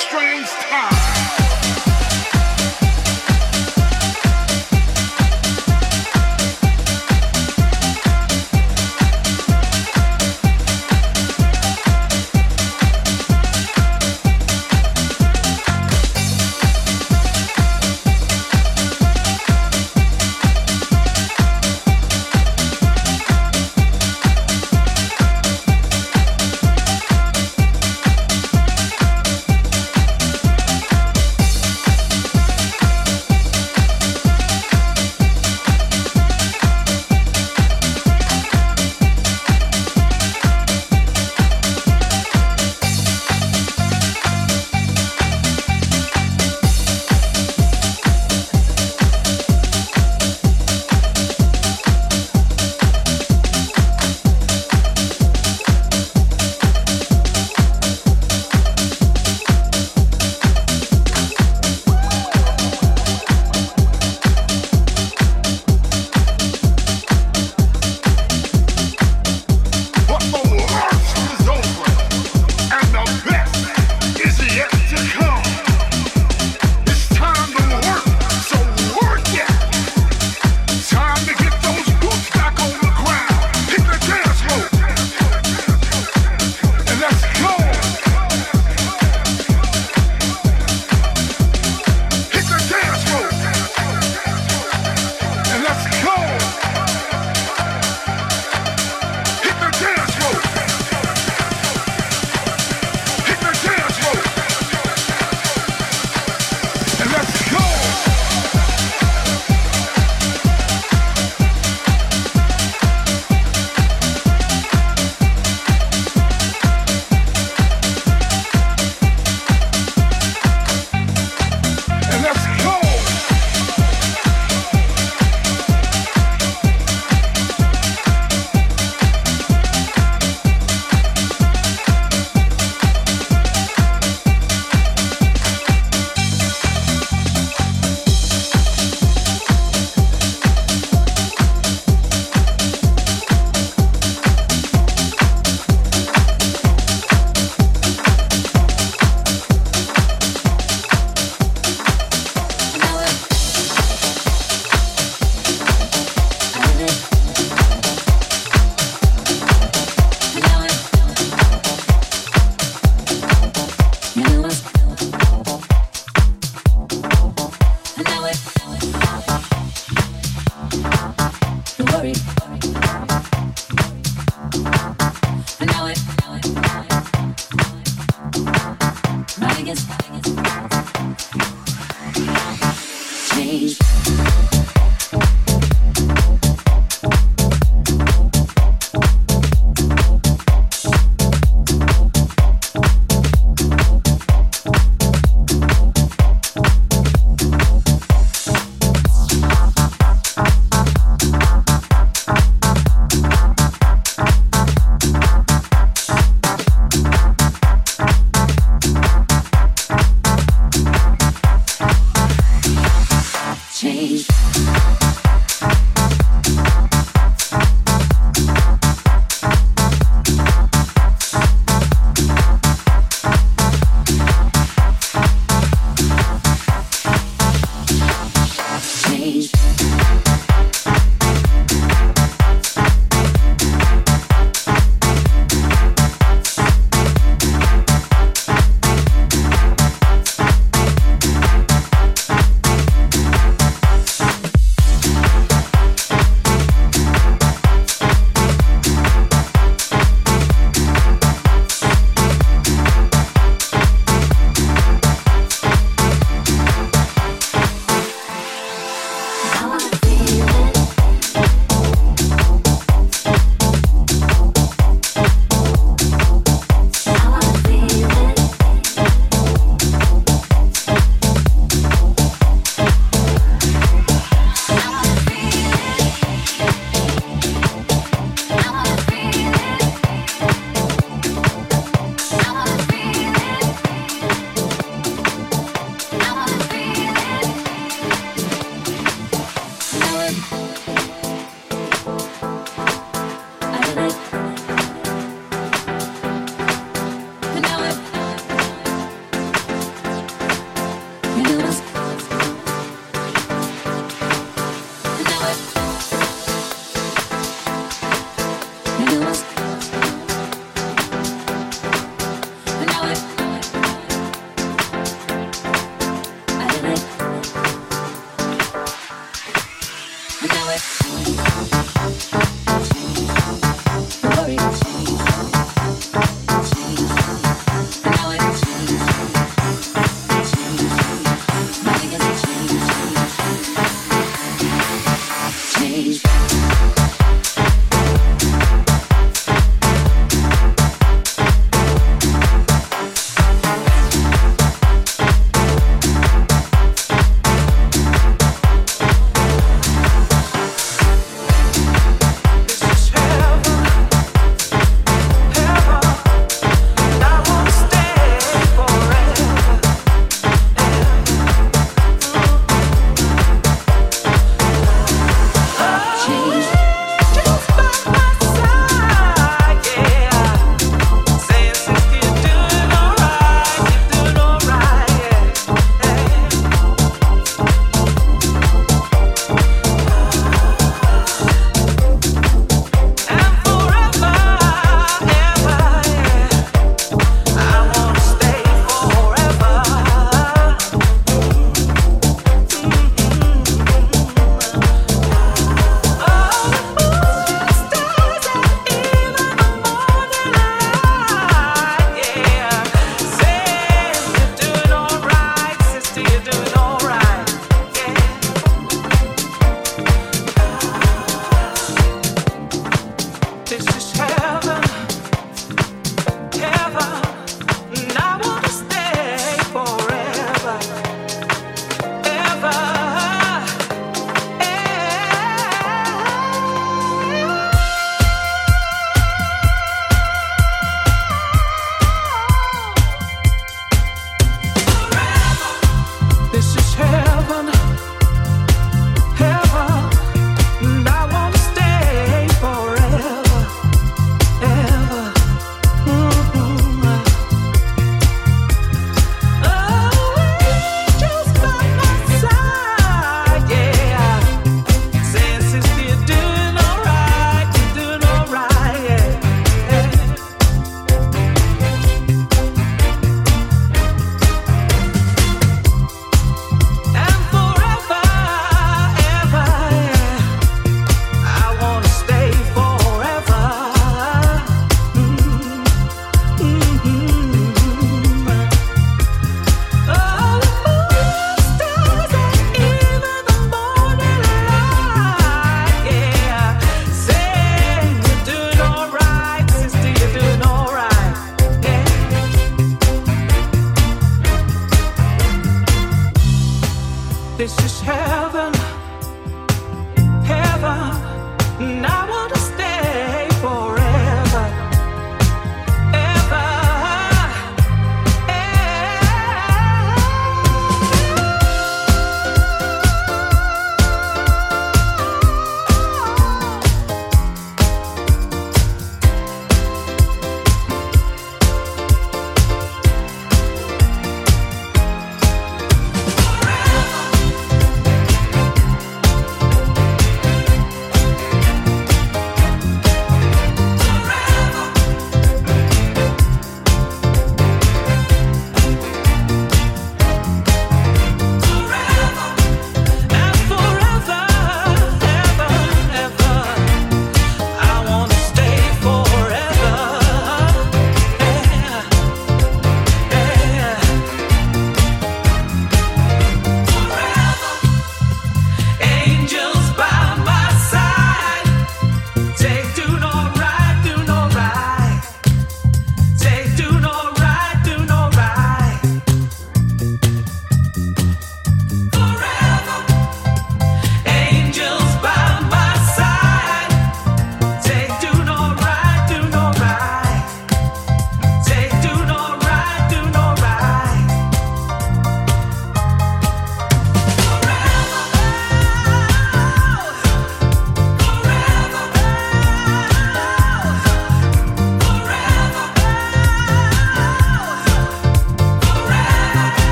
strange time.